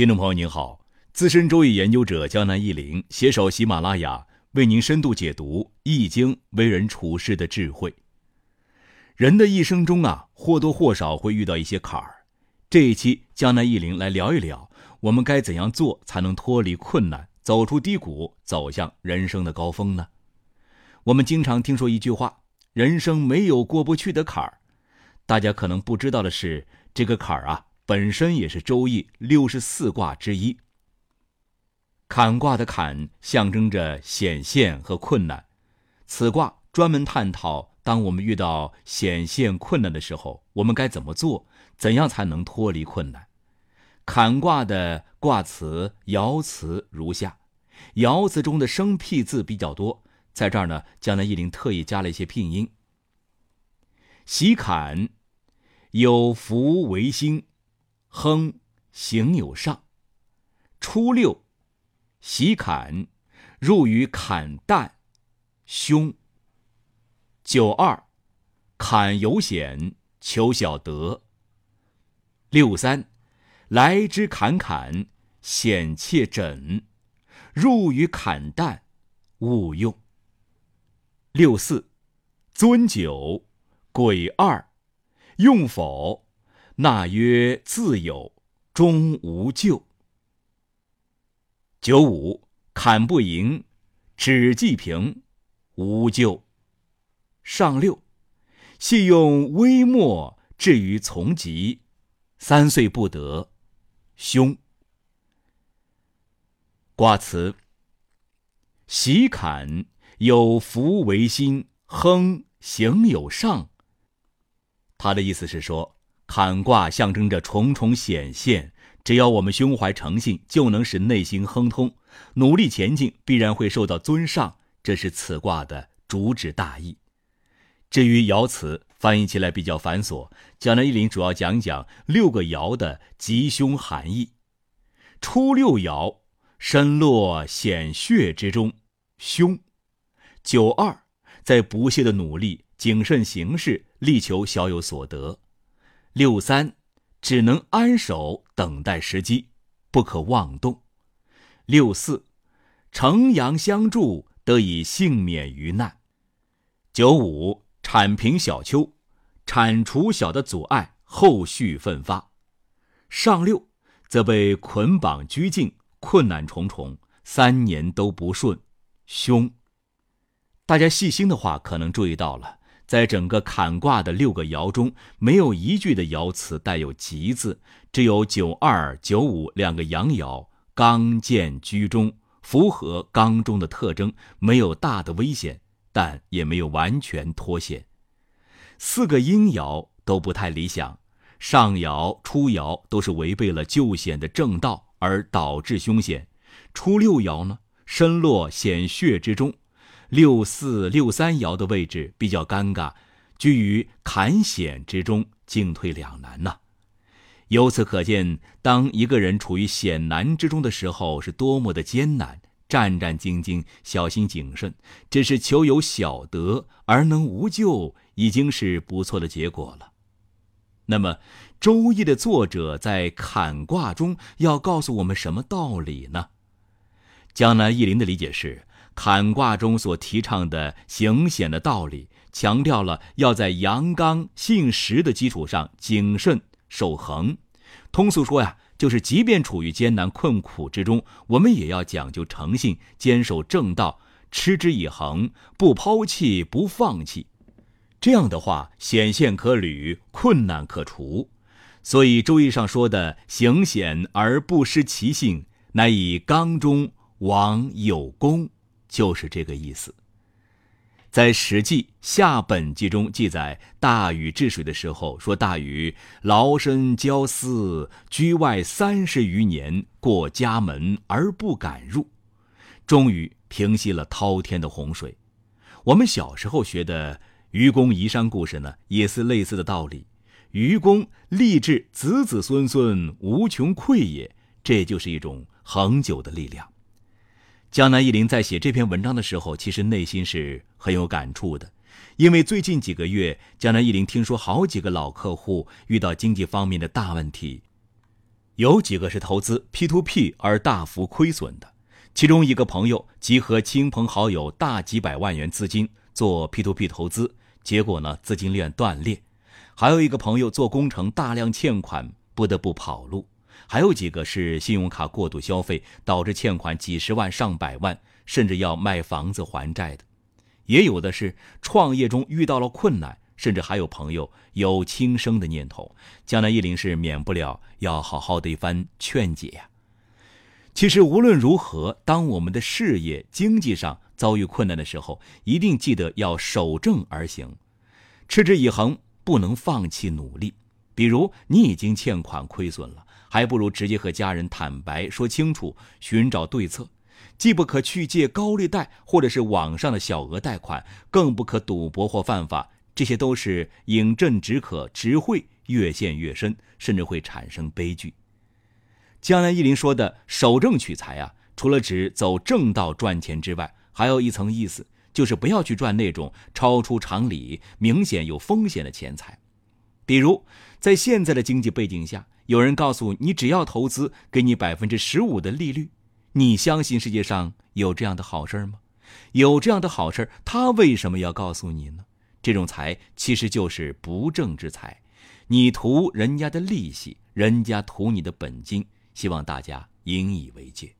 听众朋友您好，资深周易研究者江南一林携手喜马拉雅，为您深度解读《易经》为人处事的智慧。人的一生中啊，或多或少会遇到一些坎儿。这一期江南一林来聊一聊，我们该怎样做才能脱离困难，走出低谷，走向人生的高峰呢？我们经常听说一句话：“人生没有过不去的坎儿。”大家可能不知道的是，这个坎儿啊。本身也是《周易》六十四卦之一。坎卦的坎象征着显现和困难，此卦专门探讨，当我们遇到显现困难的时候，我们该怎么做，怎样才能脱离困难。坎卦的卦辞爻辞如下，爻辞中的生僻字比较多，在这儿呢，江南一林特意加了一些拼音。喜坎，有福为兴。亨，行有上。初六，喜坎，入于坎旦，凶。九二，坎有险，求小得。六三，来之坎坎，险切枕，入于坎旦，勿用。六四，尊九，鬼二，用否？那曰自有，终无咎。九五，坎不盈，止既平，无咎。上六，系用微末，至于从吉，三岁不得，凶。卦辞：喜坎有福为心，亨行有上。他的意思是说。坎卦象征着重重显现，只要我们胸怀诚信，就能使内心亨通，努力前进，必然会受到尊上。这是此卦的主旨大意。至于爻辞，翻译起来比较繁琐，江南一林主要讲讲六个爻的吉凶含义。初六爻，身落险穴之中，凶。九二，在不懈的努力、谨慎行事，力求小有所得。六三，只能安守等待时机，不可妄动。六四，城阳相助，得以幸免于难。九五，铲平小丘，铲除小的阻碍，后续奋发。上六，则被捆绑拘禁，困难重重，三年都不顺，凶。大家细心的话，可能注意到了。在整个坎卦的六个爻中，没有一句的爻辞带有“吉”字，只有九二、九五两个阳爻，刚健居中，符合刚中的特征，没有大的危险，但也没有完全脱险。四个阴爻都不太理想，上爻、初爻都是违背了救险的正道，而导致凶险。初六爻呢，身落险穴之中。六四六三爻的位置比较尴尬，居于坎险之中，进退两难呐。由此可见，当一个人处于险难之中的时候，是多么的艰难，战战兢兢，小心谨慎，只是求有小得而能无咎，已经是不错的结果了。那么，《周易》的作者在坎卦中要告诉我们什么道理呢？江南易林的理解是。坎卦中所提倡的行险的道理，强调了要在阳刚信实的基础上谨慎守恒。通俗说呀，就是即便处于艰难困苦之中，我们也要讲究诚信，坚守正道，持之以恒，不抛弃，不放弃。这样的话，险现可履，困难可除。所以《周易》上说的“行险而不失其性”，乃以刚中王有功。就是这个意思。在《史记·夏本纪》中记载，大禹治水的时候说：“大禹劳身交思，居外三十余年，过家门而不敢入，终于平息了滔天的洪水。”我们小时候学的愚公移山故事呢，也是类似的道理。愚公立志子子孙孙无穷匮也，这就是一种恒久的力量。江南一林在写这篇文章的时候，其实内心是很有感触的，因为最近几个月，江南一林听说好几个老客户遇到经济方面的大问题，有几个是投资 P to P 而大幅亏损的。其中一个朋友集合亲朋好友大几百万元资金做 P to P 投资，结果呢资金链断裂；还有一个朋友做工程大量欠款，不得不跑路；还有几个是信用卡过度消费，导致欠款几十万上百万，甚至要卖房子还债的。也有的是创业中遇到了困难。甚至还有朋友有轻生的念头，江南一林是免不了要好好的一番劝解呀。其实无论如何，当我们的事业经济上遭遇困难的时候，一定记得要守正而行，持之以恒，不能放弃努力。比如你已经欠款亏损了，还不如直接和家人坦白说清楚，寻找对策。既不可去借高利贷或者是网上的小额贷款，更不可赌博或犯法。这些都是饮鸩止渴，只会越陷越深，甚至会产生悲剧。江南一林说的“守正取财”啊，除了指走正道赚钱之外，还有一层意思，就是不要去赚那种超出常理、明显有风险的钱财。比如，在现在的经济背景下，有人告诉你，只要投资，给你百分之十五的利率，你相信世界上有这样的好事吗？有这样的好事，他为什么要告诉你呢？这种财其实就是不正之财，你图人家的利息，人家图你的本金，希望大家引以为戒。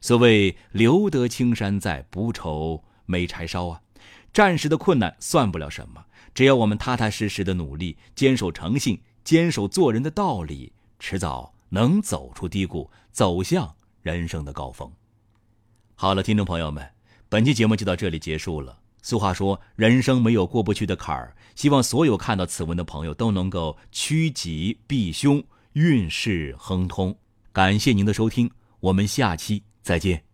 所谓留得青山在，不愁没柴烧啊。暂时的困难算不了什么，只要我们踏踏实实的努力，坚守诚信，坚守做人的道理，迟早能走出低谷，走向人生的高峰。好了，听众朋友们，本期节目就到这里结束了。俗话说：“人生没有过不去的坎儿。”希望所有看到此文的朋友都能够趋吉避凶，运势亨通。感谢您的收听，我们下期再见。